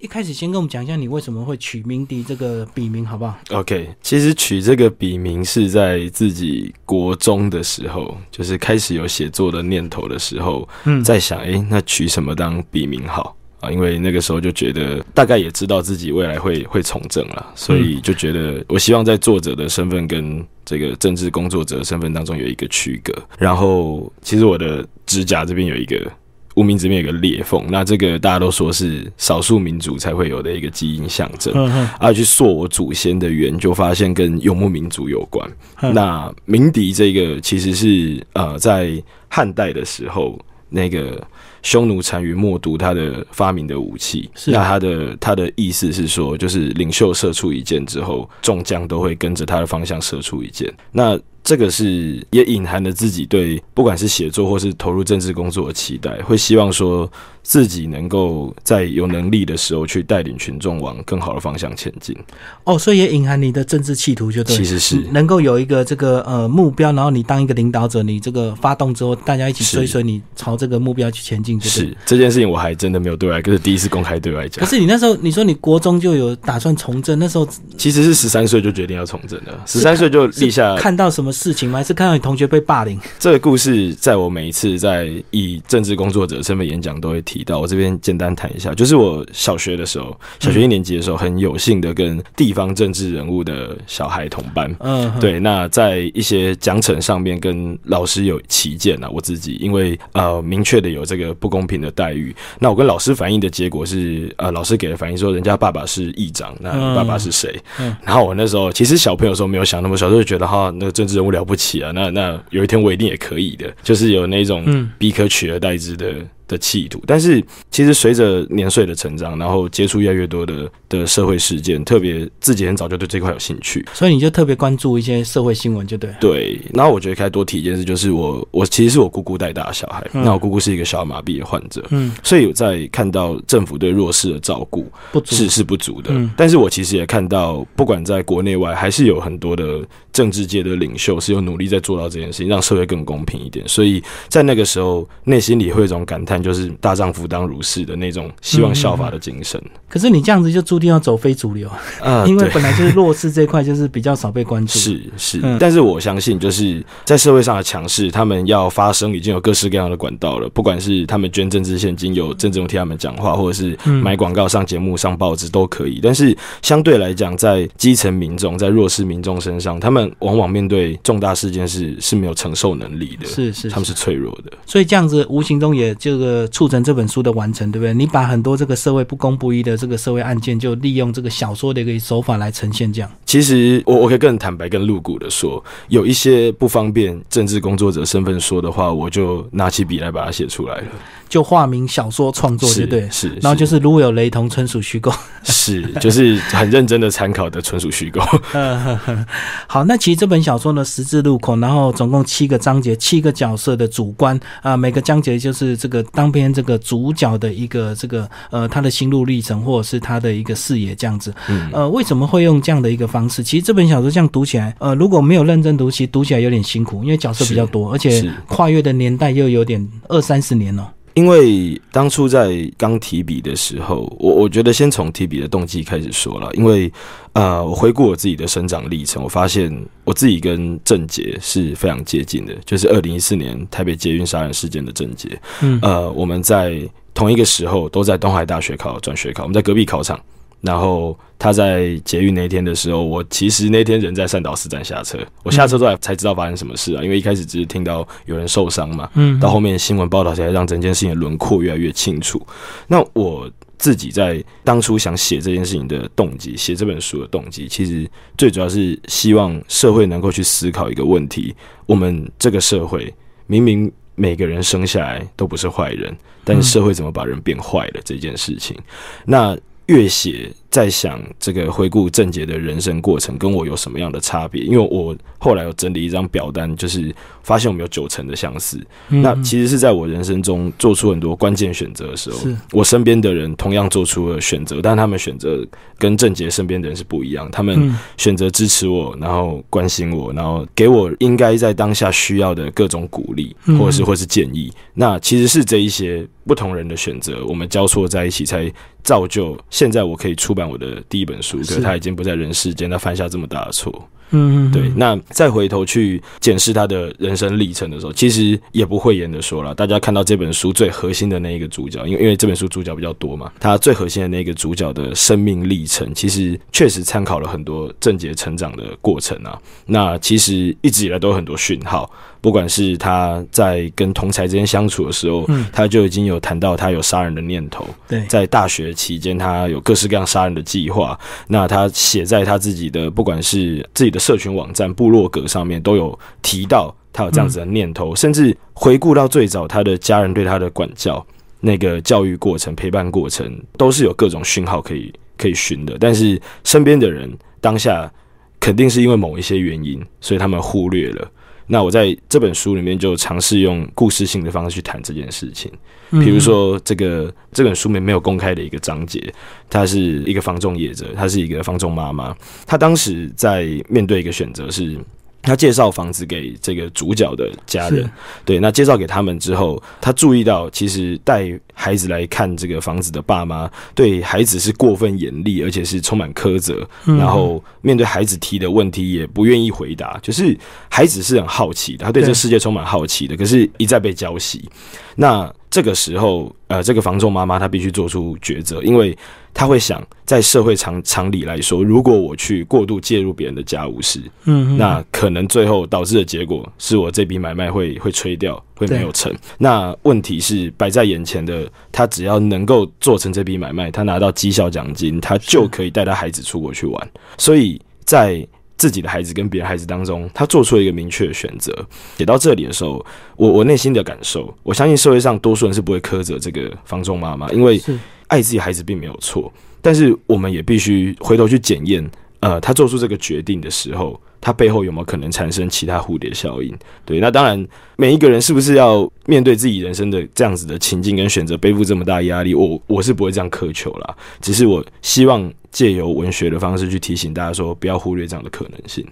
一开始先跟我们讲一下，你为什么会取鸣笛这个笔名，好不好？OK，其实取这个笔名是在自己国中的时候，就是开始有写作的念头的时候，嗯，在想，哎，那取什么当笔名好啊？因为那个时候就觉得，大概也知道自己未来会会从政了，所以就觉得，我希望在作者的身份跟这个政治工作者身份当中有一个区隔。然后，其实我的指甲这边有一个。无名指面有个裂缝，那这个大家都说是少数民族才会有的一个基因象征。而去溯我祖先的源，就发现跟游牧民族有关。那鸣笛这个其实是呃，在汉代的时候，那个匈奴单于冒读他的发明的武器。那他的他的意思是说，就是领袖射出一箭之后，众将都会跟着他的方向射出一箭。那这个是也隐含了自己对不管是写作或是投入政治工作的期待，会希望说。自己能够在有能力的时候去带领群众往更好的方向前进。哦，所以也隐含你的政治企图，就对，其实是能够有一个这个呃目标，然后你当一个领导者，你这个发动之后，大家一起追随你朝这个目标去前进。是这件事情，我还真的没有对外，可是第一次公开对外讲。可是你那时候你说你国中就有打算从政，那时候其实是十三岁就决定要从政的，十三岁就立下。看到什么事情吗？还是看到你同学被霸凌？这个故事在我每一次在以政治工作者身份演讲都会提到。我这边简。单谈一下，就是我小学的时候，小学一年级的时候，很有幸的跟地方政治人物的小孩同班。嗯，对。那在一些奖惩上面，跟老师有旗见啊。我自己因为呃明确的有这个不公平的待遇，那我跟老师反映的结果是，呃，老师给的反应说，人家爸爸是议长，那爸爸是谁？嗯。然后我那时候其实小朋友时候没有想那么小，就觉得哈，那个政治人物了不起啊，那那有一天我一定也可以的，就是有那种逼可取而代之的。的企图，但是其实随着年岁的成长，然后接触越来越多的的社会事件，特别自己很早就对这块有兴趣，所以你就特别关注一些社会新闻，就对。对，然后我觉得可以多提一件事，就是我我其实是我姑姑带大的小孩，那我姑姑是一个小儿麻痹的患者，嗯，所以有在看到政府对弱势的照顾是是不足的，但是我其实也看到，不管在国内外，还是有很多的政治界的领袖是有努力在做到这件事情，让社会更公平一点，所以在那个时候内心里会有一种感叹。就是大丈夫当如是的那种希望效法的精神。可是你这样子就注定要走非主流啊，因为本来就是弱势这块就是比较少被关注。是是，但是我相信就是在社会上的强势，他们要发声已经有各式各样的管道了。不管是他们捐政治现金，有政治人替他们讲话，或者是买广告、上节目、上报纸都可以。但是相对来讲，在基层民众、在弱势民众身上，他们往往面对重大事件是是没有承受能力的。是是，他们是脆弱的。所以这样子无形中也这个。呃促成这本书的完成，对不对？你把很多这个社会不公不义的这个社会案件，就利用这个小说的一个手法来呈现。这样，其实我我可以更坦白、更露骨的说，有一些不方便政治工作者身份说的话，我就拿起笔来把它写出来了。就化名小说创作，对对？是，然后就是如果有雷同，纯属虚构。是，就是很认真的参考的，纯属虚构。好，那其实这本小说呢，十字路口，然后总共七个章节，七个角色的主观啊，每个章节就是这个当篇这个主角的一个这个呃他的心路历程，或者是他的一个视野这样子。呃，为什么会用这样的一个方式？其实这本小说这样读起来，呃，如果没有认真读，其实读起来有点辛苦，因为角色比较多，而且跨越的年代又有点二三十年了。因为当初在刚提笔的时候，我我觉得先从提笔的动机开始说了。因为呃，我回顾我自己的生长历程，我发现我自己跟郑杰是非常接近的，就是二零一四年台北捷运杀人事件的郑杰。嗯，呃，我们在同一个时候都在东海大学考转学考，我们在隔壁考场。然后他在捷运那天的时候，我其实那天人在善导寺站下车，我下车之后才知道发生什么事啊，因为一开始只是听到有人受伤嘛，嗯，到后面新闻报道起来，让整件事情的轮廓越来越清楚。那我自己在当初想写这件事情的动机，写这本书的动机，其实最主要是希望社会能够去思考一个问题：我们这个社会明明每个人生下来都不是坏人，但是社会怎么把人变坏了这件事情？那。越写在想这个回顾郑杰的人生过程跟我有什么样的差别？因为我后来有整理一张表单，就是发现我们有九成的相似。那其实是在我人生中做出很多关键选择的时候，我身边的人同样做出了选择，但他们选择跟郑杰身边的人是不一样。他们选择支持我，然后关心我，然后给我应该在当下需要的各种鼓励，或者是或是建议。那其实是这一些不同人的选择，我们交错在一起才。造就现在我可以出版我的第一本书，可是他已经不在人世间，他犯下这么大的错。嗯，对。那再回头去检视他的人生历程的时候，其实也不讳言的说了，大家看到这本书最核心的那一个主角，因为因为这本书主角比较多嘛，他最核心的那个主角的生命历程，其实确实参考了很多正杰成长的过程啊。那其实一直以来都有很多讯号。不管是他在跟同才之间相处的时候，他就已经有谈到他有杀人的念头。对，在大学期间，他有各式各样杀人的计划。那他写在他自己的不管是自己的社群网站、部落格上面，都有提到他有这样子的念头。甚至回顾到最早他的家人对他的管教，那个教育过程、陪伴过程，都是有各种讯号可以可以寻的。但是身边的人当下肯定是因为某一些原因，所以他们忽略了。那我在这本书里面就尝试用故事性的方式去谈这件事情，比如说这个这本书里面没有公开的一个章节，他是一个房仲业者，他是一个房仲妈妈，他当时在面对一个选择是。他介绍房子给这个主角的家人，对，那介绍给他们之后，他注意到其实带孩子来看这个房子的爸妈对孩子是过分严厉，而且是充满苛责，然后面对孩子提的问题也不愿意回答，就是孩子是很好奇的，他对这个世界充满好奇的，可是一再被浇熄。那这个时候，呃，这个房仲妈妈她必须做出抉择，因为她会想，在社会常常理来说，如果我去过度介入别人的家务事，嗯，那可能最后导致的结果是我这笔买卖会会吹掉，会没有成。那问题是摆在眼前的，他只要能够做成这笔买卖，他拿到绩效奖金，他就可以带他孩子出国去玩。所以在自己的孩子跟别人孩子当中，他做出了一个明确的选择。写到这里的时候，我我内心的感受，我相信社会上多数人是不会苛责这个房中妈妈，因为爱自己孩子并没有错。但是我们也必须回头去检验，呃，他做出这个决定的时候，他背后有没有可能产生其他蝴蝶效应？对，那当然，每一个人是不是要面对自己人生的这样子的情境跟选择，背负这么大压力？我我是不会这样苛求啦，只是我希望。借由文学的方式去提醒大家说，不要忽略这样的可能性。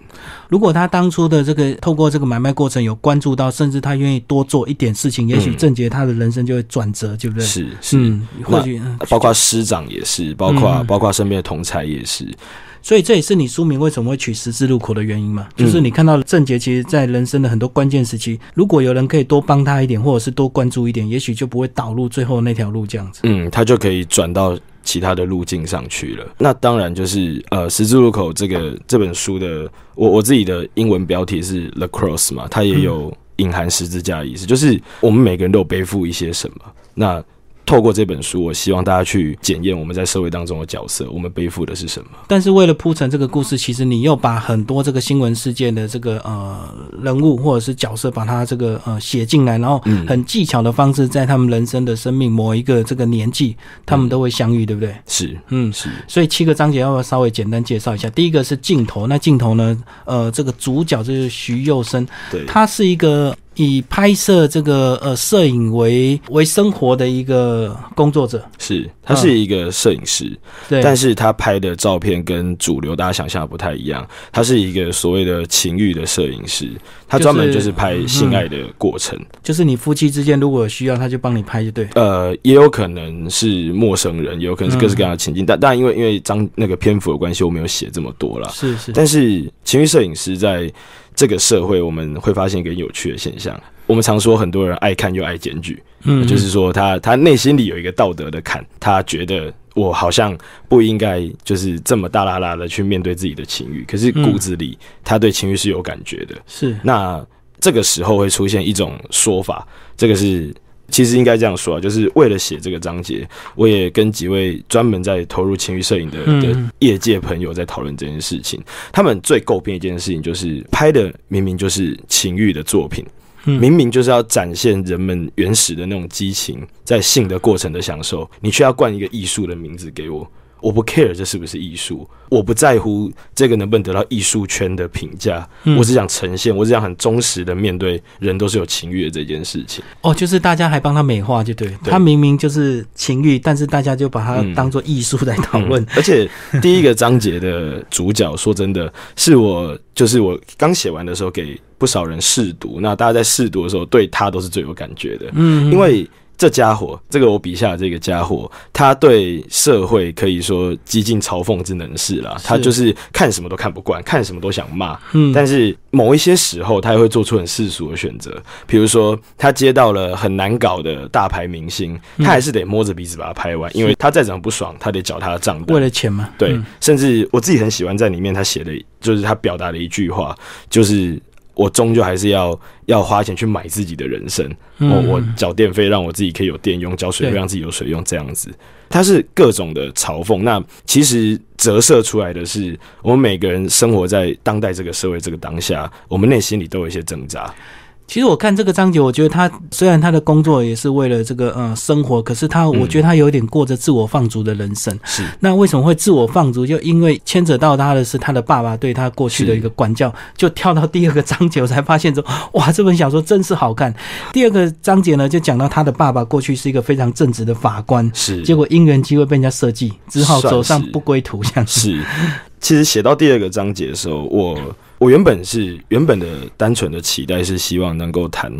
如果他当初的这个透过这个买卖过程有关注到，甚至他愿意多做一点事情，也许郑杰他的人生就会转折，对不对？是是，或许包括师长也是，包括包括身边的同才也是。所以这也是你书名为什么会取十字路口的原因嘛？就是你看到郑杰，其实在人生的很多关键时期，如果有人可以多帮他一点，或者是多关注一点，也许就不会导入最后那条路这样子。嗯，他就可以转到。其他的路径上去了，那当然就是呃，十字路口这个这本书的，我我自己的英文标题是 The Cross 嘛，它也有隐含十字架的意思，就是我们每个人都有背负一些什么，那。透过这本书，我希望大家去检验我们在社会当中的角色，我们背负的是什么。但是为了铺成这个故事，其实你又把很多这个新闻事件的这个呃人物或者是角色，把它这个呃写进来，然后很技巧的方式，在他们人生的生命某一个这个年纪，他们都会相遇，对不对？是，嗯，是。所以七个章节要不要稍微简单介绍一下？第一个是镜头，那镜头呢，呃，这个主角就是徐佑生，对，他是一个。以拍摄这个呃摄影为为生活的一个工作者，是他是一个摄影师，对，但是他拍的照片跟主流大家想象的不太一样，他是一个所谓的情欲的摄影师，他专门就是拍性爱的过程，就是你夫妻之间如果有需要，他就帮你拍，就对。呃，也有可能是陌生人，也有可能是各式各样的情境，但但因为因为张那个篇幅的关系，我没有写这么多了，是是，但是情欲摄影师在。这个社会我们会发现一个有趣的现象，我们常说很多人爱看又爱检举，嗯，就是说他他内心里有一个道德的坎，他觉得我好像不应该就是这么大啦啦的去面对自己的情欲，可是骨子里他对情欲是有感觉的，是。那这个时候会出现一种说法，这个是。其实应该这样说啊，就是为了写这个章节，我也跟几位专门在投入情欲摄影的的业界朋友在讨论这件事情。他们最诟病一件事情就是拍的明明就是情欲的作品，明明就是要展现人们原始的那种激情，在性的过程的享受，你却要冠一个艺术的名字给我。我不 care 这是不是艺术，我不在乎这个能不能得到艺术圈的评价，我只想呈现，我只想很忠实的面对人都是有情欲的这件事情。哦，就是大家还帮他美化，就对他明明就是情欲，但是大家就把它当做艺术来讨论。而且第一个章节的主角，说真的是我，就是我刚写完的时候给不少人试读，那大家在试读的时候对他都是最有感觉的，嗯，因为。这家伙，这个我笔下的这个家伙，他对社会可以说极尽嘲讽之能事了。他就是看什么都看不惯，看什么都想骂。嗯，但是某一些时候，他也会做出很世俗的选择。比如说，他接到了很难搞的大牌明星，他还是得摸着鼻子把他拍完，因为他再怎么不爽，他得缴他的账单。为了钱吗？对，甚至我自己很喜欢在里面他写的，就是他表达的一句话，就是。我终究还是要要花钱去买自己的人生，我我缴电费让我自己可以有电用，缴水费让自己有水用，这样子，它是各种的嘲讽。那其实折射出来的是，我们每个人生活在当代这个社会这个当下，我们内心里都有一些挣扎。其实我看这个章节，我觉得他虽然他的工作也是为了这个呃生活，可是他我觉得他有点过着自我放逐的人生。是那为什么会自我放逐？就因为牵扯到他的是他的爸爸对他过去的一个管教。就跳到第二个章节，我才发现说哇，这本小说真是好看。第二个章节呢，就讲到他的爸爸过去是一个非常正直的法官，是结果因缘机会被人家设计，只好走上不归途。这样是。其实写到第二个章节的时候，我。我原本是原本的单纯的期待是希望能够谈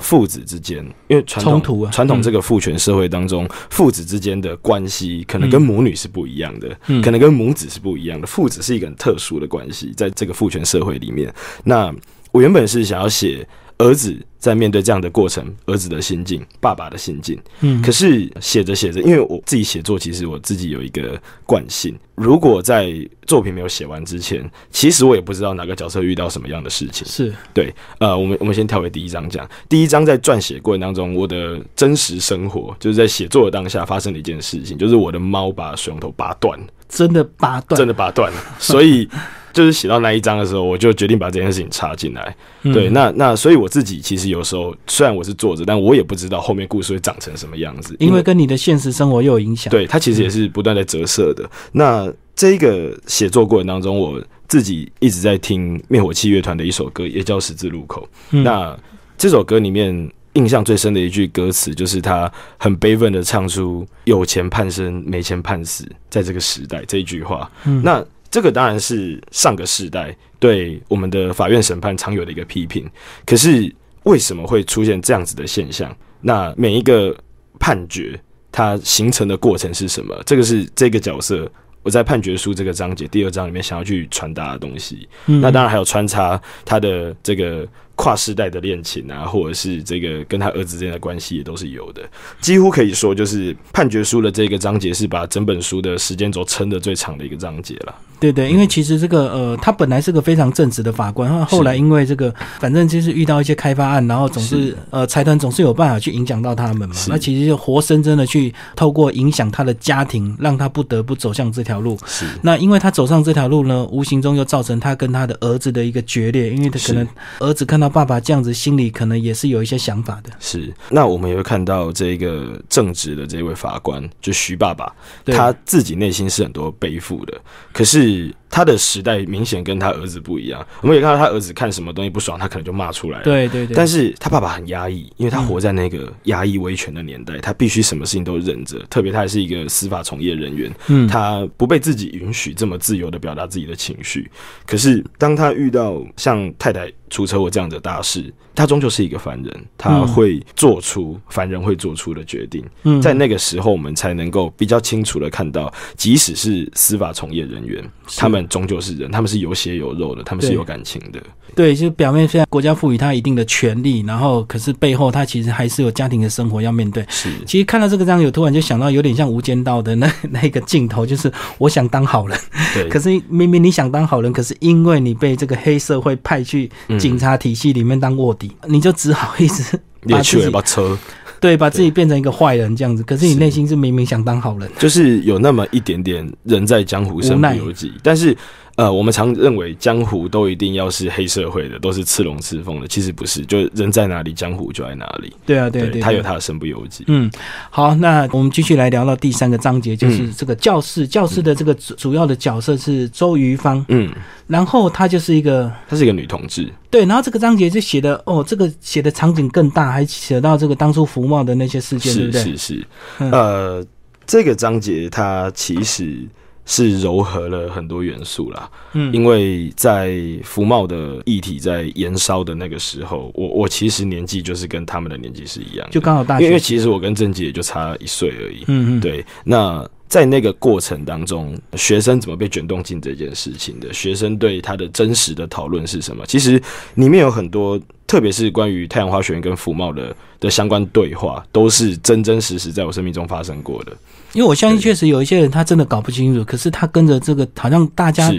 父子之间，因为传统传统这个父权社会当中，父子之间的关系可能跟母女是不一样的，可能跟母子是不一样的。父子是一个很特殊的关系，在这个父权社会里面。那我原本是想要写。儿子在面对这样的过程，儿子的心境，爸爸的心境。嗯，可是写着写着，因为我自己写作，其实我自己有一个惯性。如果在作品没有写完之前，其实我也不知道哪个角色遇到什么样的事情。是对，呃，我们我们先跳回第一章讲。第一章在撰写过程当中，我的真实生活就是在写作的当下发生了一件事情，就是我的猫把水龙头拔断，真的拔断，真的拔断了，所以。就是写到那一章的时候，我就决定把这件事情插进来。对，那那所以我自己其实有时候虽然我是作者，但我也不知道后面故事会长成什么样子，因为跟你的现实生活又有影响。对，它其实也是不断在折射的。那这个写作过程当中，我自己一直在听灭火器乐团的一首歌，也叫《十字路口》。那这首歌里面印象最深的一句歌词，就是他很悲愤的唱出“有钱判生，没钱判死”。在这个时代，这一句话，那。这个当然是上个世代对我们的法院审判常有的一个批评。可是为什么会出现这样子的现象？那每一个判决它形成的过程是什么？这个是这个角色我在判决书这个章节第二章里面想要去传达的东西。那当然还有穿插他的这个。跨世代的恋情啊，或者是这个跟他儿子之间的关系也都是有的，几乎可以说就是判决书的这个章节是把整本书的时间轴撑的最长的一个章节了。对对，因为其实这个呃，他本来是个非常正直的法官，后后来因为这个，反正就是遇到一些开发案，然后总是呃财团总是有办法去影响到他们嘛。那其实就活生生的去透过影响他的家庭，让他不得不走向这条路。是。那因为他走上这条路呢，无形中又造成他跟他的儿子的一个决裂，因为他可能儿子看到。爸爸这样子，心里可能也是有一些想法的。是，那我们也会看到这个正直的这位法官，就徐爸爸，他自己内心是很多背负的，可是。他的时代明显跟他儿子不一样，我们也看到他儿子看什么东西不爽，他可能就骂出来了。对对对。但是他爸爸很压抑，因为他活在那个压抑威权的年代，他必须什么事情都忍着。特别他还是一个司法从业人员，嗯，他不被自己允许这么自由的表达自己的情绪。可是当他遇到像太太出车祸这样的大事，他终究是一个凡人，他会做出凡人会做出的决定。嗯，在那个时候，我们才能够比较清楚的看到，即使是司法从业人员，他们。终究是人，他们是有血有肉的，他们是有感情的。对，就表面虽然国家赋予他一定的权利，然后可是背后他其实还是有家庭的生活要面对。是，其实看到这个章，有突然就想到有点像《无间道》的那 那个镜头，就是 我想当好人，对，可是明明你想当好人，可是因为你被这个黑社会派去警察体系里面当卧底，你就只好一直把自己把车。对，把自己变成一个坏人这样子，可是你内心是明明想当好人，就是有那么一点点人在江湖身不由己。但是，呃，我们常认为江湖都一定要是黑社会的，都是刺龙刺凤的，其实不是，就人在哪里，江湖就在哪里。对啊，对对，他有他的身不由己。嗯，好，那我们继续来聊到第三个章节，就是这个教室，教室的这个主要的角色是周瑜芳。嗯，然后她就是一个，她是一个女同志。对，然后这个章节就写的，哦，这个写的场景更大，还写到这个当初服贸的那些事件，对不对？是是是，呃，这个章节它其实。是糅合了很多元素啦，嗯，因为在福茂的议题在燃烧的那个时候，我我其实年纪就是跟他们的年纪是一样，就刚好大，因为其实我跟郑杰也就差一岁而已，嗯嗯，对，那。在那个过程当中，学生怎么被卷动进这件事情的？学生对他的真实的讨论是什么？其实里面有很多，特别是关于太阳花学院跟福茂的的相关对话，都是真真实实在我生命中发生过的。因为我相信，确实有一些人他真的搞不清楚，可是他跟着这个，好像大家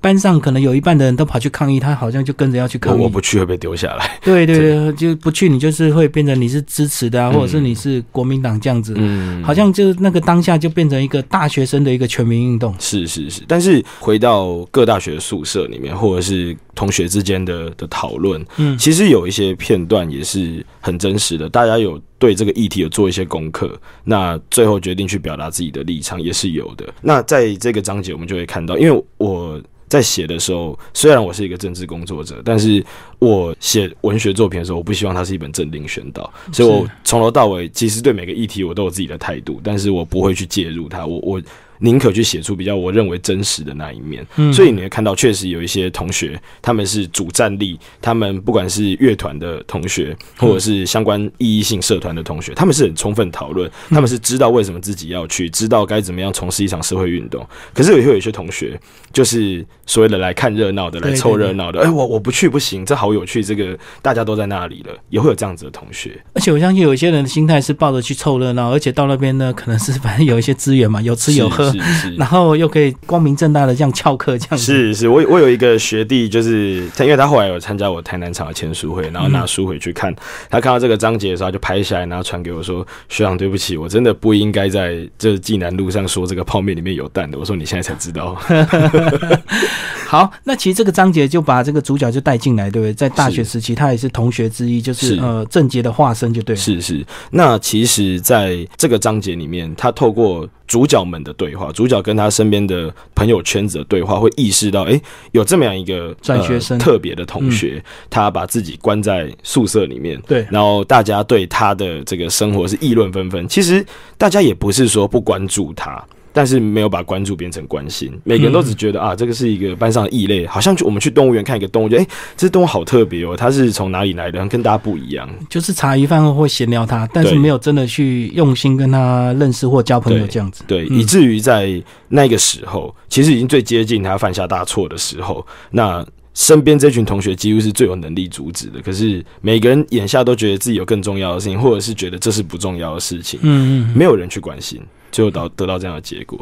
班上可能有一半的人都跑去抗议，他好像就跟着要去抗议。我不去会被丢下来。对对对，就不去，你就是会变成你是支持的啊，或者是你是国民党这样子。嗯，好像就那个当下就变成一个大学生的一个全民运动。是是是，但是回到各大学宿舍里面，或者是同学之间的的讨论，嗯，其实有一些片段也是很真实的，大家有。对这个议题有做一些功课，那最后决定去表达自己的立场也是有的。那在这个章节，我们就会看到，因为我在写的时候，虽然我是一个政治工作者，但是我写文学作品的时候，我不希望它是一本政令宣导，所以我从头到尾，其实对每个议题我都有自己的态度，但是我不会去介入它。我我。宁可去写出比较我认为真实的那一面，所以你会看到，确实有一些同学他们是主战力，他们不管是乐团的同学，或者是相关意义性社团的同学，他们是很充分讨论，他们是知道为什么自己要去，知道该怎么样从事一场社会运动。可是也会有一些同学，就是所谓的来看热闹的，来凑热闹的。哎，我我不去不行，这好有趣，这个大家都在那里了，也会有这样子的同学。而且我相信有一些人的心态是抱着去凑热闹，而且到那边呢，可能是反正有一些资源嘛，有吃有喝。是是，然后又可以光明正大的这样翘课，这样是是。我我有一个学弟，就是他，因为他后来有参加我台南场的签书会，然后拿书回去看，他看到这个章节的时候，就拍下来，然后传给我说：“学长，对不起，我真的不应该在这济南路上说这个泡面里面有蛋的。”我说：“你现在才知道。”好，那其实这个章节就把这个主角就带进来，对不对？在大学时期，他也是同学之一，就是呃郑杰的化身，就对。是是。那其实在这个章节里面，他透过。主角们的对话，主角跟他身边的朋友圈子的对话，会意识到，哎，有这么样一个转学生特别的同学，他把自己关在宿舍里面，对，然后大家对他的这个生活是议论纷纷。其实大家也不是说不关注他。但是没有把关注变成关心，每个人都只觉得啊，这个是一个班上的异类，好像我们去动物园看一个动物，觉得哎，这动物好特别哦，它是从哪里来的，跟大家不一样。就是茶余饭后会闲聊他，但是没有真的去用心跟他认识或交朋友这样子。对，以至于在那个时候，其实已经最接近他犯下大错的时候，那身边这群同学几乎是最有能力阻止的。可是每个人眼下都觉得自己有更重要的事情，或者是觉得这是不重要的事情，嗯嗯，没有人去关心。就到得到这样的结果。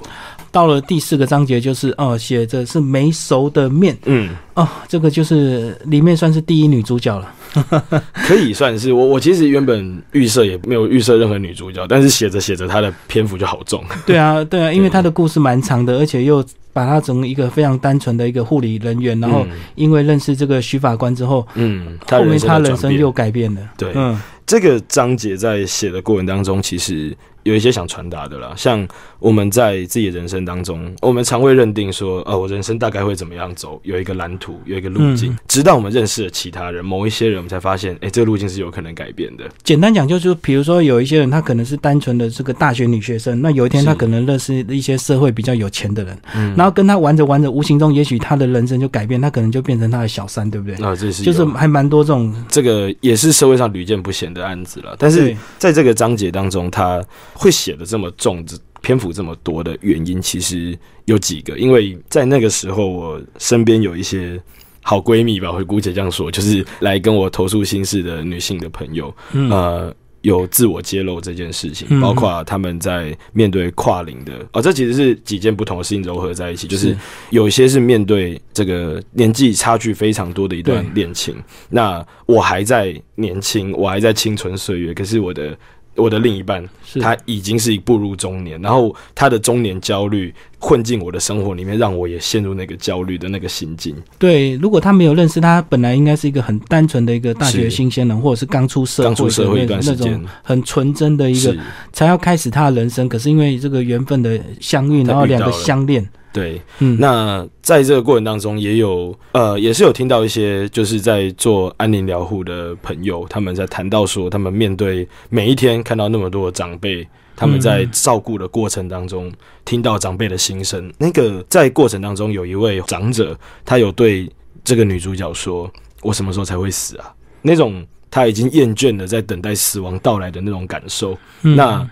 到了第四个章节，就是哦，写着是没熟的面。嗯，哦，这个就是里面算是第一女主角了，可以算是我。我其实原本预设也没有预设任何女主角，但是写着写着，她的篇幅就好重。对啊，对啊，因为她的故事蛮长的，而且又把她从一个非常单纯的一个护理人员，然后因为认识这个徐法官之后，嗯，后面她人生又改变了。对，嗯，这个章节在写的过程当中，其实。有一些想传达的啦，像我们在自己的人生当中，我们常会认定说，呃，我人生大概会怎么样走，有一个蓝图，有一个路径。直到我们认识了其他人，某一些人，我们才发现，哎，这个路径是有可能改变的。简单讲，就是比如说，有一些人，他可能是单纯的这个大学女学生，那有一天他可能认识一些社会比较有钱的人，嗯，然后跟他玩着玩着，无形中也许他的人生就改变，他可能就变成他的小三，对不对？啊，这是就是还蛮多这种，这个也是社会上屡见不鲜的案子了。但是在这个章节当中，他。会写的这么重，篇幅这么多的原因，其实有几个。因为在那个时候，我身边有一些好闺蜜吧，会姑且这样说，就是来跟我投诉心事的女性的朋友，呃，有自我揭露这件事情，包括他们在面对跨龄的，哦，这其实是几件不同的事情糅合在一起，就是有一些是面对这个年纪差距非常多的一段恋情，那我还在年轻，我还在青春岁月，可是我的。我的另一半，他已经是步入中年，然后他的中年焦虑混进我的生活里面，让我也陷入那个焦虑的那个心境。对，如果他没有认识他，本来应该是一个很单纯的一个大学新鲜人，或者是刚出社会、刚出社会一段时间，很纯真的一个，才要开始他的人生。可是因为这个缘分的相遇，然后两个相恋。对，嗯，那在这个过程当中，也有呃，也是有听到一些就是在做安宁疗护的朋友，他们在谈到说，他们面对每一天看到那么多的长辈。他们在照顾的过程当中，听到长辈的心声。那个在过程当中，有一位长者，他有对这个女主角说：“我什么时候才会死啊？”那种他已经厌倦了在等待死亡到来的那种感受。那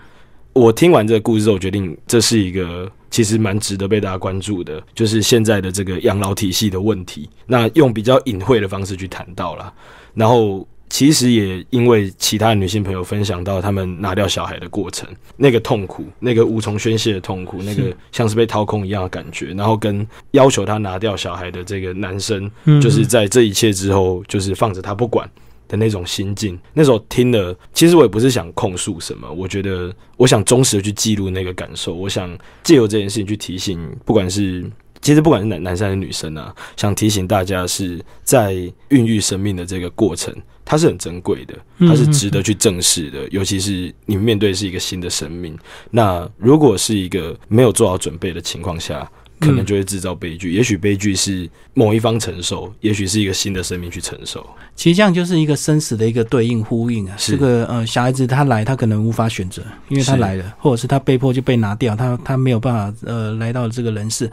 我听完这个故事之后，决定这是一个其实蛮值得被大家关注的，就是现在的这个养老体系的问题。那用比较隐晦的方式去谈到了，然后。其实也因为其他女性朋友分享到他们拿掉小孩的过程，那个痛苦，那个无从宣泄的痛苦，那个像是被掏空一样的感觉，然后跟要求他拿掉小孩的这个男生，就是在这一切之后，就是放着他不管的那种心境。那时候听了，其实我也不是想控诉什么，我觉得我想忠实的去记录那个感受，我想借由这件事情去提醒，不管是。其实不管是男男生还是女生啊，想提醒大家是在孕育生命的这个过程，它是很珍贵的，它是值得去正视的。尤其是你面对是一个新的生命，那如果是一个没有做好准备的情况下。可能就会制造悲剧，也许悲剧是某一方承受，也许是一个新的生命去承受。其实这样就是一个生死的一个对应呼应啊。这个呃，小孩子他来，他可能无法选择，因为他来了，或者是他被迫就被拿掉，他他没有办法呃来到这个人世。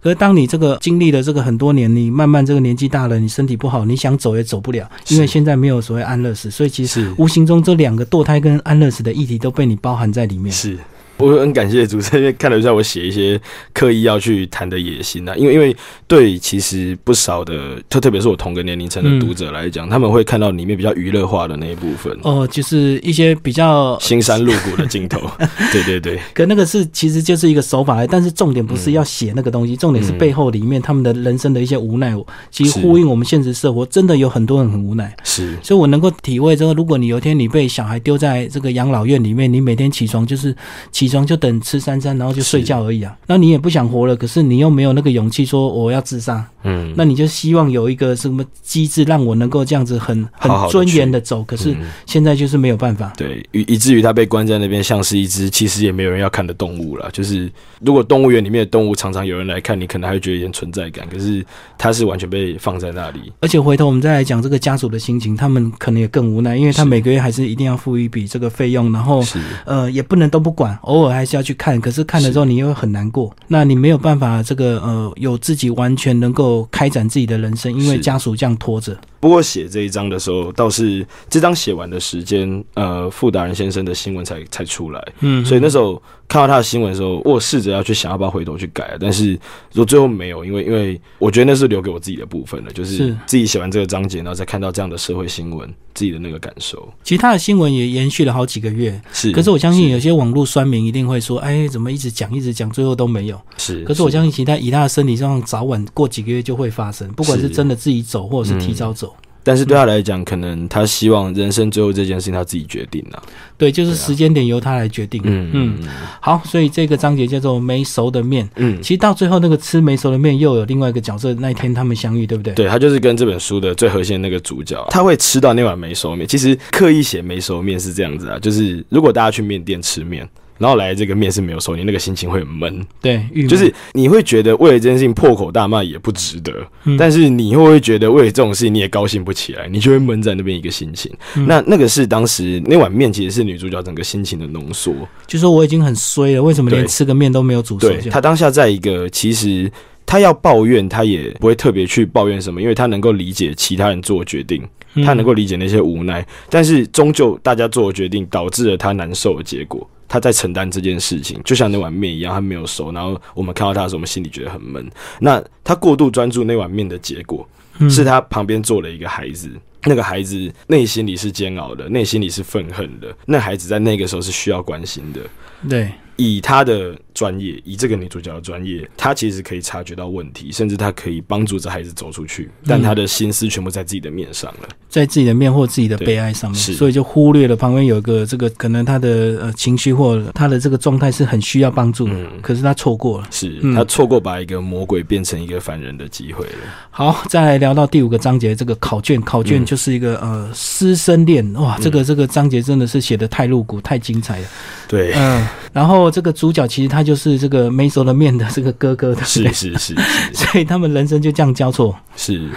可是当你这个经历了这个很多年，你慢慢这个年纪大了，你身体不好，你想走也走不了，因为现在没有所谓安乐死，所以其实无形中这两个堕胎跟安乐死的议题都被你包含在里面。是。我很感谢主持人因为看了一下我写一些刻意要去谈的野心啊，因为因为对其实不少的特特别是我同个年龄层的读者来讲，他们会看到里面比较娱乐化的那一部分哦，就是一些比较新山路谷的镜头，对对对。可那个是其实就是一个手法，但是重点不是要写那个东西，重点是背后里面他们的人生的一些无奈，其实呼应我们现实生活，真的有很多人很无奈。是，所以我能够体会这个，如果你有一天你被小孩丢在这个养老院里面，你每天起床就是起。就等吃三餐，然后就睡觉而已啊。那你也不想活了，可是你又没有那个勇气说我要自杀。嗯，那你就希望有一个什么机制让我能够这样子很很尊严的走。可是现在就是没有办法。对，以以至于他被关在那边，像是一只其实也没有人要看的动物了。就是如果动物园里面的动物常常有人来看，你可能还会觉得有点存在感。可是他是完全被放在那里。而且回头我们再来讲这个家属的心情，他们可能也更无奈，因为他每个月还是一定要付一笔这个费用，然后呃也不能都不管，偶尔还是要去看。可是看了之后你又很难过，那你没有办法这个呃有自己完全能够开展自己的人生，因为家属这样拖着。不过写这一章的时候，倒是这张写完的时间，呃，傅达人先生的新闻才才出来。嗯，所以那时候看到他的新闻的时候，我试着要去想要不要回头去改，但是如果最后没有，因为因为我觉得那是留给我自己的部分了，就是自己写完这个章节，然后再看到这样的社会新闻，自己的那个感受。其实他的新闻也延续了好几个月，是。可是我相信有些网络酸民一定会说，哎，怎么一直讲一直讲，最后都没有。是。可是我相信其他以他的身体状况，早晚过几个月就会发生，不管是真的自己走，或者是提早走。但是对他来讲，可能他希望人生最后这件事情他自己决定了。对，就是时间点由他来决定。嗯嗯。好，所以这个章节叫做没熟的面。嗯，其实到最后那个吃没熟的面，又有另外一个角色。那一天他们相遇，对不对？对，他就是跟这本书的最核心那个主角，他会吃到那碗没熟面。其实刻意写没熟面是这样子啊，就是如果大家去面店吃面。然后来这个面是没有收，你那个心情会很闷，对，就是你会觉得为了这件事情破口大骂也不值得，但是你会不会觉得为了这种事情你也高兴不起来，你就会闷在那边一个心情。那那个是当时那碗面其实是女主角整个心情的浓缩，就说我已经很衰了，为什么连吃个面都没有煮熟？她当下在一个其实他要抱怨，他也不会特别去抱怨什么，因为他能够理解其他人做决定，他能够理解那些无奈，但是终究大家做的决定导致了他难受的结果。他在承担这件事情，就像那碗面一样，他没有熟。然后我们看到他的时候，我们心里觉得很闷。那他过度专注那碗面的结果，是他旁边坐了一个孩子。那个孩子内心里是煎熬的，内心里是愤恨的。那孩子在那个时候是需要关心的。对。以他的专业，以这个女主角的专业，他其实可以察觉到问题，甚至他可以帮助这孩子走出去，但他的心思全部在自己的面上了，在自己的面或自己的悲哀上面，所以就忽略了旁边有一个这个可能他的呃情绪或他的这个状态是很需要帮助的，可是他错过了，是他错过把一个魔鬼变成一个凡人的机会了。好，再来聊到第五个章节，这个考卷，考卷就是一个呃师生恋，哇，这个这个章节真的是写的太露骨、太精彩了。对，嗯，然后这个主角其实他就是这个没熟的面的这个哥哥的，是是是，所以他们人生就这样交错。是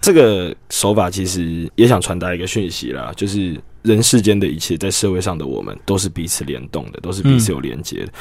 这个手法其实也想传达一个讯息啦，就是人世间的一切，在社会上的我们都是彼此联动的，都是彼此有连接的。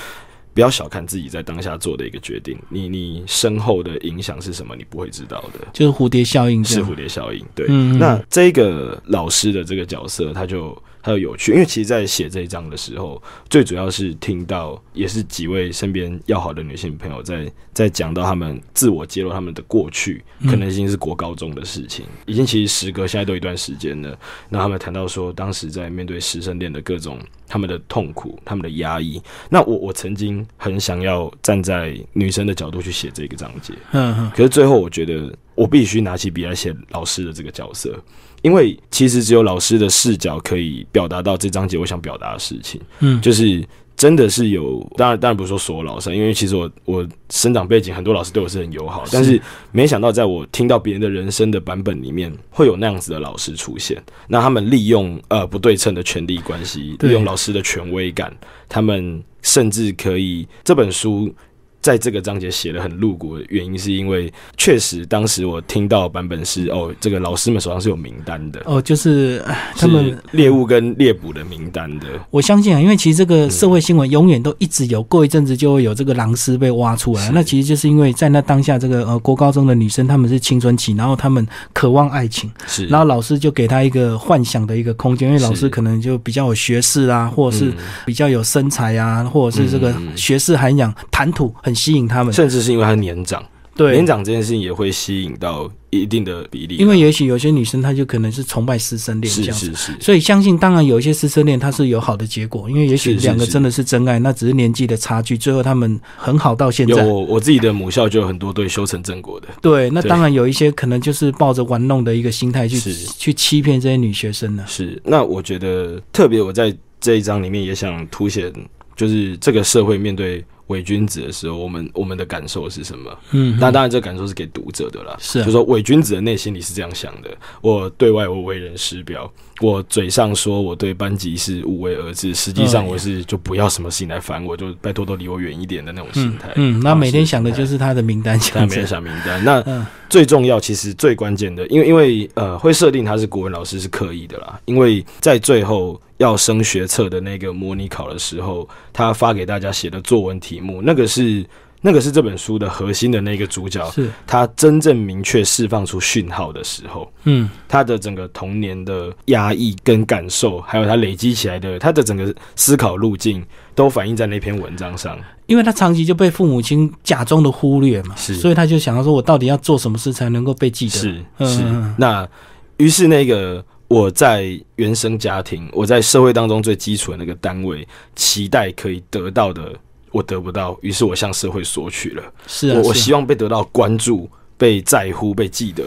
不要小看自己在当下做的一个决定，你你身后的影响是什么，你不会知道的。就是蝴蝶效应，是蝴蝶效应。对，那这个老师的这个角色，他就。还有有趣，因为其实，在写这一章的时候，最主要是听到，也是几位身边要好的女性朋友在在讲到他们自我揭露他们的过去，可能已经是国高中的事情，已经其实时隔现在都一段时间了。那他们谈到说，当时在面对师生恋的各种他们的痛苦、他们的压抑。那我我曾经很想要站在女生的角度去写这个章节，嗯，可是最后我觉得我必须拿起笔来写老师的这个角色。因为其实只有老师的视角可以表达到这章节我想表达的事情，嗯，就是真的是有，当然当然不是说所有老师，因为其实我我生长背景很多老师对我是很友好，但是没想到在我听到别人的人生的版本里面会有那样子的老师出现，那他们利用呃不对称的权力关系，利用老师的权威感，他们甚至可以这本书。在这个章节写的很露骨的原因，是因为确实当时我听到版本是哦，这个老师们手上是有名单的哦，就是他们猎物跟猎捕的名单的。我相信啊，因为其实这个社会新闻永远都一直有，过一阵子就会有这个狼师被挖出来。那其实就是因为在那当下，这个呃国高中的女生她们是青春期，然后她们渴望爱情，是，然后老师就给她一个幻想的一个空间，因为老师可能就比较有学识啊，或者是比较有身材啊，或者是这个学识涵养、谈吐。很吸引他们，甚至是因为他年长，对年长这件事情也会吸引到一定的比例。因为也许有些女生她就可能是崇拜师生恋，是是是，所以相信当然有一些师生恋它是有好的结果，因为也许两个真的是真爱，那只是年纪的差距，最后他们很好到现在。有我自己的母校就有很多对修成正果的，对，那当然有一些可能就是抱着玩弄的一个心态去去欺骗这些女学生呢。是，那我觉得特别我在这一章里面也想凸显，就是这个社会面对。伪君子的时候，我们我们的感受是什么？嗯，那当然，这感受是给读者的啦。是，就说伪君子的内心里是这样想的：我对外我为人师表，我嘴上说我对班级是无为而治，实际上我是就不要什么事情来烦我，就拜托都离我远一点的那种心态。嗯，那每天想的就是他的名单，他每天想名单。那最重要，其实最关键的，因为因为呃，会设定他是国文老师是刻意的啦，因为在最后。要升学测的那个模拟考的时候，他发给大家写的作文题目，那个是那个是这本书的核心的那个主角，是他真正明确释放出讯号的时候，嗯，他的整个童年的压抑跟感受，还有他累积起来的他的整个思考路径，都反映在那篇文章上。因为他长期就被父母亲假装的忽略嘛，是，所以他就想要说，我到底要做什么事才能够被记得？是是，那于是那个。我在原生家庭，我在社会当中最基础的那个单位，期待可以得到的，我得不到，于是我向社会索取了。是啊，我我希望被得到关注、被在乎、被记得。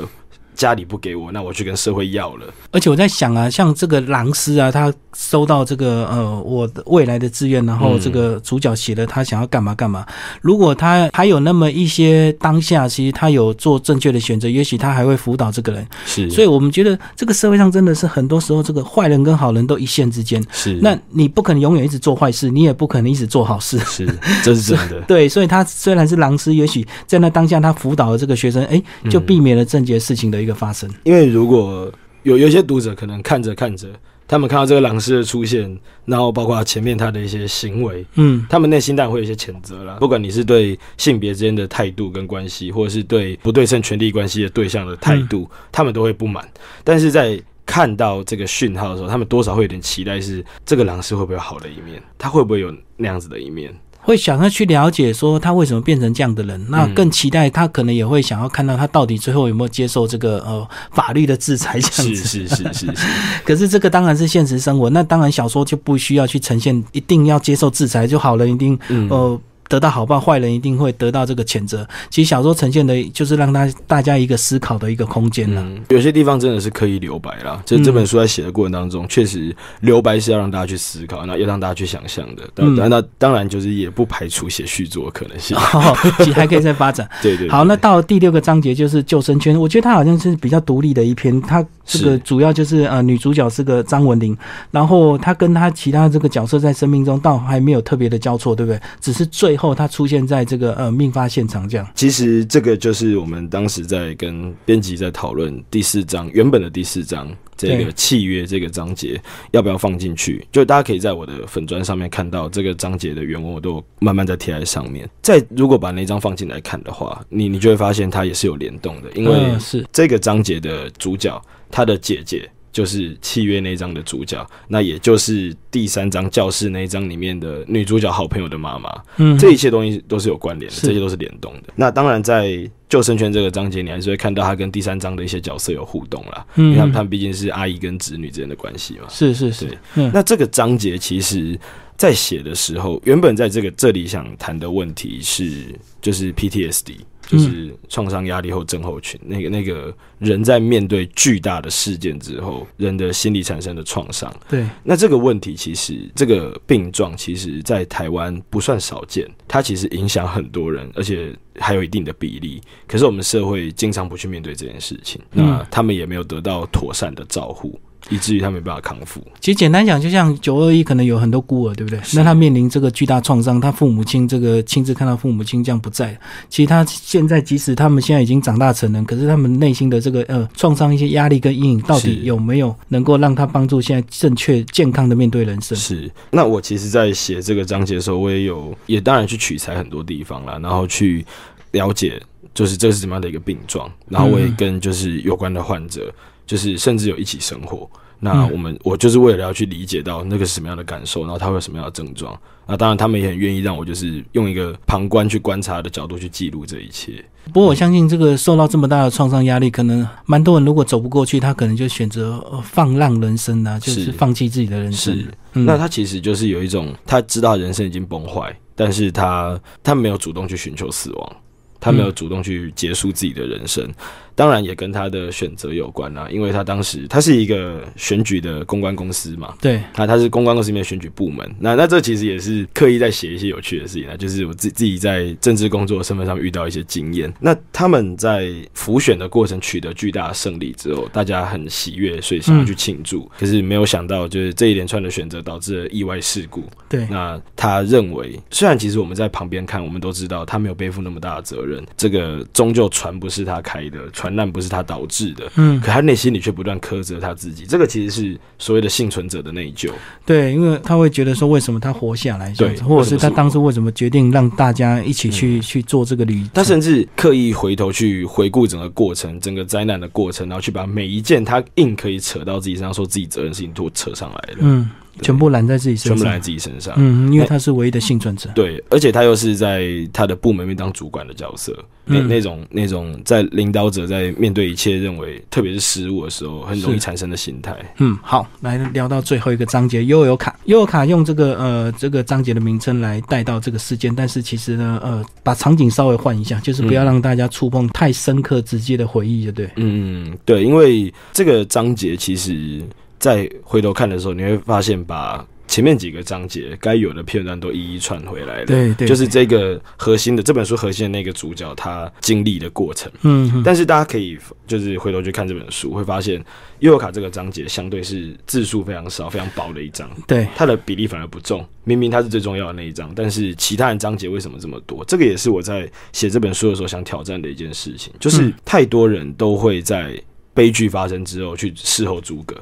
家里不给我，那我去跟社会要了。而且我在想啊，像这个狼师啊，他收到这个呃我的未来的志愿，然后这个主角写了他想要干嘛干嘛。如果他还有那么一些当下，其实他有做正确的选择，也许他还会辅导这个人。是，所以我们觉得这个社会上真的是很多时候，这个坏人跟好人都一线之间。是，那你不可能永远一直做坏事，你也不可能一直做好事。是，这是真的。对，所以他虽然是狼师，也许在那当下他辅导了这个学生，哎，就避免了正确事情的。一个发生，因为如果有有些读者可能看着看着，他们看到这个狼师的出现，然后包括前面他的一些行为，嗯，他们内心当然会有一些谴责了。不管你是对性别之间的态度跟关系，或者是对不对称权力关系的对象的态度，他们都会不满。但是在看到这个讯号的时候，他们多少会有点期待，是这个狼师会不会有好的一面？他会不会有那样子的一面？会想要去了解说他为什么变成这样的人，那更期待他可能也会想要看到他到底最后有没有接受这个呃法律的制裁这样子。是是是是是。可是这个当然是现实生活，那当然小说就不需要去呈现一定要接受制裁就好了，一定呃。得到好报，坏人一定会得到这个谴责。其实小说呈现的就是让他大家一个思考的一个空间了。有些地方真的是刻意留白啦。就这本书在写的过程当中，确实留白是要让大家去思考，那要让大家去想象的。那那当然就是也不排除写续作的可能性，其实还可以再发展。对对。好，那到第六个章节就是救生圈。我觉得它好像是比较独立的一篇。它这个主要就是呃女主角是个张文玲，然后她跟她其他这个角色在生命中倒还没有特别的交错，对不对？只是最后他出现在这个呃命发现场这样。其实这个就是我们当时在跟编辑在讨论第四章原本的第四章这个契约这个章节要不要放进去。就大家可以在我的粉砖上面看到这个章节的原文，我都慢慢在贴在上面。再如果把那张放进来看的话，你你就会发现它也是有联动的，因为是这个章节的主角他的姐姐。就是契约那章的主角，那也就是第三章教室那一章里面的女主角好朋友的妈妈。嗯，这一切东西都是有关联的，这些都是联动的。那当然，在救生圈这个章节，你还是会看到他跟第三章的一些角色有互动啦。嗯，因为他们毕竟是阿姨跟侄女之间的关系嘛。是是是。那这个章节其实在写的时候，原本在这个这里想谈的问题是，就是 PTSD。就是创伤压力后症候群，那个那个人在面对巨大的事件之后，人的心理产生的创伤。对，那这个问题其实这个病状，其实在台湾不算少见，它其实影响很多人，而且还有一定的比例。可是我们社会经常不去面对这件事情，那他们也没有得到妥善的照护。以至于他没办法康复。其实简单讲，就像九二一，可能有很多孤儿，对不对？那他面临这个巨大创伤，他父母亲这个亲自看到父母亲这样不在，其实他现在即使他们现在已经长大成人，可是他们内心的这个呃创伤、一些压力跟阴影，到底有没有能够让他帮助现在正确健康的面对人生？是。那我其实，在写这个章节的时候，我也有也当然去取材很多地方了，然后去了解，就是这是怎么样的一个病状，然后我也跟就是有关的患者。就是甚至有一起生活，那我们我就是为了要去理解到那个是什么样的感受，然后他会有什么样的症状。那当然他们也很愿意让我就是用一个旁观去观察的角度去记录这一切。不过我相信这个受到这么大的创伤压力，可能蛮多人如果走不过去，他可能就选择放浪人生啊，就是放弃自己的人生。是，那他其实就是有一种他知道人生已经崩坏，但是他他没有主动去寻求死亡，他没有主动去结束自己的人生。当然也跟他的选择有关啦，因为他当时他是一个选举的公关公司嘛，对，那他是公关公司里面选举部门，那那这其实也是刻意在写一些有趣的事情啊，就是我自自己在政治工作身份上遇到一些经验。那他们在浮选的过程取得巨大的胜利之后，大家很喜悦，所以想要去庆祝。可是没有想到，就是这一连串的选择导致了意外事故。对，那他认为，虽然其实我们在旁边看，我们都知道他没有背负那么大的责任，这个终究船不是他开的。船难不是他导致的，嗯，可他内心里却不断苛责他自己，这个其实是所谓的幸存者的内疚。对，因为他会觉得说，为什么他活下来？对，或者是他当初为什么决定让大家一起去去做这个旅？他甚至刻意回头去回顾整个过程，整个灾难的过程，然后去把每一件他硬可以扯到自己身上说自己责任事情都扯上来了。嗯。全部揽在自己身上，全部揽在自己身上。嗯，因为他是唯一的幸存者。对，而且他又是在他的部门面当主管的角色，那那种那种在领导者在面对一切认为，特别是失误的时候，很容易产生的心态。嗯，好，来聊到最后一个章节，悠游卡。悠游卡用这个呃这个章节的名称来带到这个事件，但是其实呢，呃，把场景稍微换一下，就是不要让大家触碰太深刻、直接的回忆，对不对？嗯，对，因为这个章节其实。再回头看的时候，你会发现把前面几个章节该有的片段都一一串回来了。对对，就是这个核心的这本书核心的那个主角他经历的过程。嗯，但是大家可以就是回头去看这本书，会发现尤卡这个章节相对是字数非常少、非常薄的一章。对，它的比例反而不重。明明它是最重要的那一章，但是其他人章节为什么这么多？这个也是我在写这本书的时候想挑战的一件事情，就是太多人都会在悲剧发生之后去事后诸葛。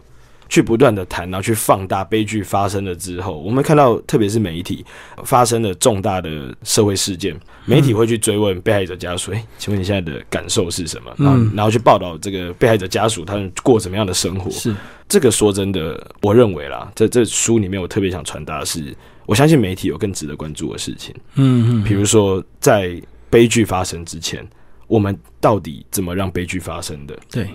去不断的谈，然后去放大悲剧发生了之后，我们看到，特别是媒体发生了重大的社会事件，媒体会去追问被害者家属：“哎，请问你现在的感受是什么？”然后，然后去报道这个被害者家属他们过怎么样的生活。是这个说真的，我认为啦，在这书里面，我特别想传达的是。我相信媒体有更值得关注的事情。嗯嗯，比如说在悲剧发生之前，我们到底怎么让悲剧发生的？对，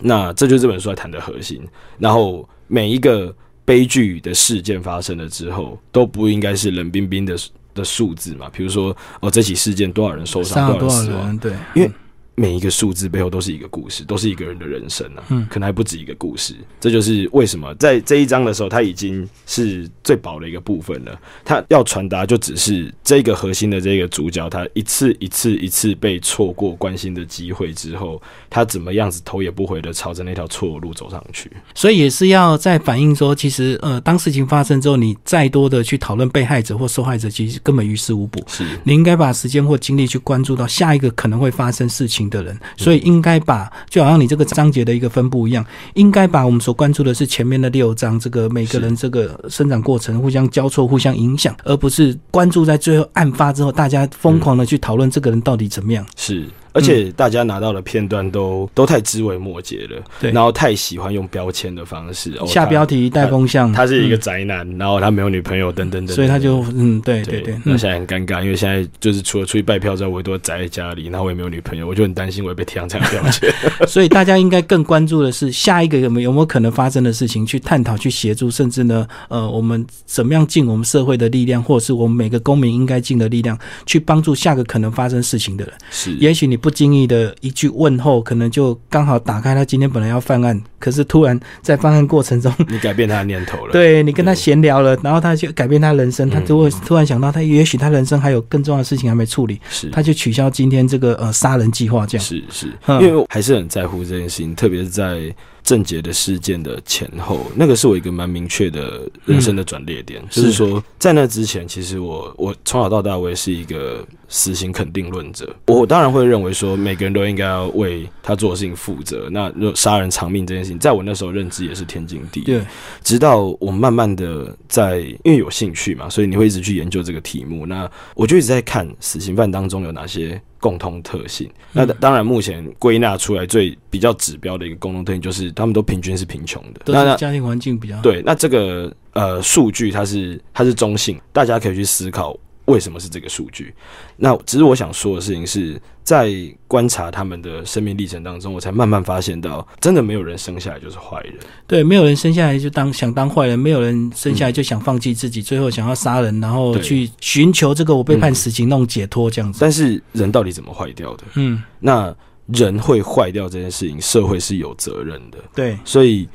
那这就是这本书在谈的核心。然后每一个悲剧的事件发生了之后，都不应该是冷冰冰的的数字嘛？比如说，哦，这起事件多少人受伤，多少人死亡？对，因为。每一个数字背后都是一个故事，都是一个人的人生啊，嗯，可能还不止一个故事。这就是为什么在这一章的时候，它已经是最薄的一个部分了。它要传达就只是这个核心的这个主角，他一次一次一次被错过关心的机会之后，他怎么样子头也不回的朝着那条错误路走上去。所以也是要在反映说，其实呃，当事情发生之后，你再多的去讨论被害者或受害者，其实根本于事无补。是你应该把时间或精力去关注到下一个可能会发生事情的人，所以。应该把就好像你这个章节的一个分布一样，应该把我们所关注的是前面的六章，这个每个人这个生长过程互相交错、互相影响，而不是关注在最后案发之后，大家疯狂的去讨论这个人到底怎么样。是。而且大家拿到的片段都都太枝微末节了，对，然后太喜欢用标签的方式哦下标题带风向，他是一个宅男，然后他没有女朋友等等等，所以他就嗯，对对对，那现在很尴尬，因为现在就是除了出去拜票之外，我都宅在家里，然后我也没有女朋友，我就很担心我会被贴上这样标签。所以大家应该更关注的是下一个有没有没有可能发生的事情，去探讨、去协助，甚至呢，呃，我们怎么样尽我们社会的力量，或者是我们每个公民应该尽的力量，去帮助下个可能发生事情的人。是，也许你不经意的。一句问候，可能就刚好打开他今天本来要犯案，可是突然在犯案过程中，你改变他的念头了。对你跟他闲聊了，然后他就改变他人生，他就会突然想到，他也许他人生还有更重要的事情还没处理，是他就取消今天这个呃杀人计划，这样是是，因为还是很在乎这件事情，特别是在。症结的事件的前后，那个是我一个蛮明确的人生的转捩点。就是说，在那之前，其实我我从小到大，我也是一个死刑肯定论者。我当然会认为说，每个人都应该要为他做的事情负责。那杀人偿命这件事情，在我那时候认知也是天经地义。对，直到我慢慢的在，因为有兴趣嘛，所以你会一直去研究这个题目。那我就一直在看死刑犯当中有哪些。共通特性，那当然目前归纳出来最比较指标的一个共同特性，就是他们都平均是贫穷的，那家庭环境比较对。那这个呃数据它是它是中性，大家可以去思考。为什么是这个数据？那只是我想说的事情是在观察他们的生命历程当中，我才慢慢发现到，真的没有人生下来就是坏人。对，没有人生下来就当想当坏人，没有人生下来就想放弃自己，最后想要杀人，然后去寻求这个我被判死刑那种解脱这样子。但是人到底怎么坏掉的？嗯，那人会坏掉这件事情，社会是有责任的。对，所以。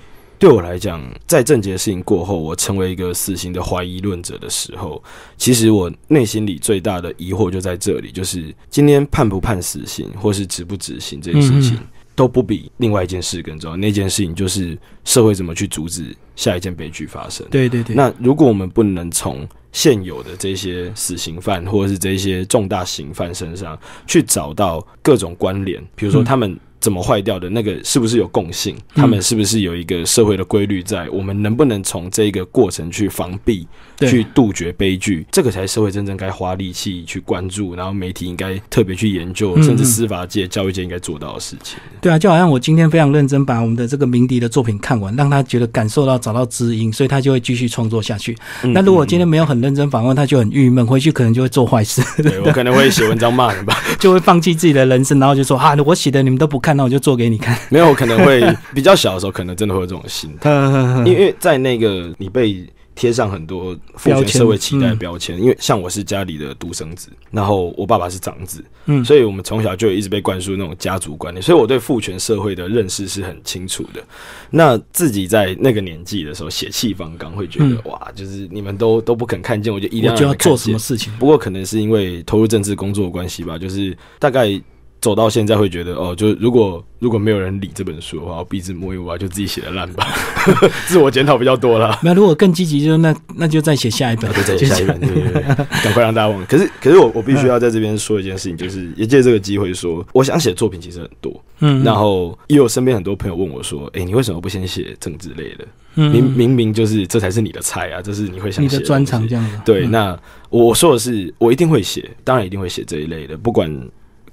对我来讲，在正结的事情过后，我成为一个死刑的怀疑论者的时候，其实我内心里最大的疑惑就在这里：，就是今天判不判死刑，或是执不执行这件事情，都不比另外一件事更重要。那件事情就是社会怎么去阻止下一件悲剧发生。对对对。那如果我们不能从现有的这些死刑犯，或者是这些重大刑犯身上去找到各种关联，比如说他们。怎么坏掉的那个是不是有共性？他们是不是有一个社会的规律在？我们能不能从这个过程去防避、去杜绝悲剧？这个才是社会真正该花力气去关注，然后媒体应该特别去研究，甚至司法界、教育界应该做到的事情。对啊，就好像我今天非常认真把我们的这个鸣笛的作品看完，让他觉得感受到找到知音，所以他就会继续创作下去。那如果今天没有很认真访问，他就很郁闷，回去可能就会做坏事。对我可能会写文章骂人吧，就会放弃自己的人生，然后就说啊，我写的你们都不看。那我就做给你看。没有，可能会比较小的时候，可能真的会有这种心态，因为在那个你被贴上很多父权社会期待标签。因为像我是家里的独生子，然后我爸爸是长子，嗯，所以我们从小就一直被灌输那种家族观念，所以我对父权社会的认识是很清楚的。那自己在那个年纪的时候血气方刚，会觉得哇，就是你们都都不肯看见，我就一定要做什么事情。不过可能是因为投入政治工作的关系吧，就是大概。走到现在会觉得哦，就如果如果没有人理这本书的话，我鼻子摸一摸就自己写的烂吧，自我检讨比较多了。那如果更积极，就那那就再写下一本，就再写下一本，对对对，赶快让大家忘。可是可是我我必须要在这边说一件事情，就是也借这个机会说，我想写作品其实很多，嗯，然后也有身边很多朋友问我说，哎，你为什么不先写政治类的？明明明就是这才是你的菜啊，这是你会想写的专长这样子。对，那我说的是，我一定会写，当然一定会写这一类的，不管。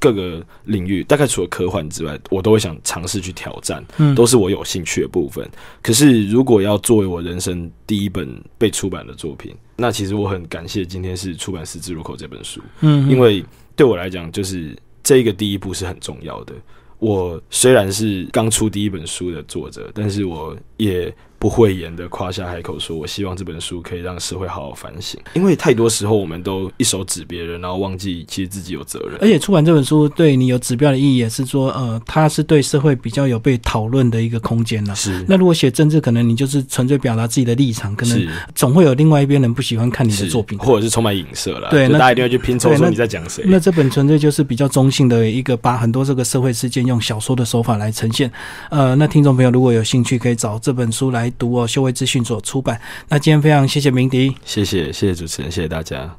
各个领域，大概除了科幻之外，我都会想尝试去挑战，嗯，都是我有兴趣的部分。可是如果要作为我人生第一本被出版的作品，那其实我很感谢今天是出版《十字路口》这本书，嗯，因为对我来讲，就是这一个第一步是很重要的。我虽然是刚出第一本书的作者，但是我也。不讳言的夸下海口说：“我希望这本书可以让社会好好反省，因为太多时候我们都一手指别人，然后忘记其实自己有责任。而且出版这本书对你有指标的意义，也是说，呃，它是对社会比较有被讨论的一个空间了。是。那如果写政治，可能你就是纯粹表达自己的立场，可能总会有另外一边人不喜欢看你的作品，或者是充满影射了。对，那大家一定要去拼凑说你在讲谁。那这本纯粹就是比较中性的一个，把很多这个社会事件用小说的手法来呈现。呃，那听众朋友如果有兴趣，可以找这本书来读哦，修为资。讯做出版。那今天非常谢谢明迪，谢谢谢谢主持人，谢谢大家。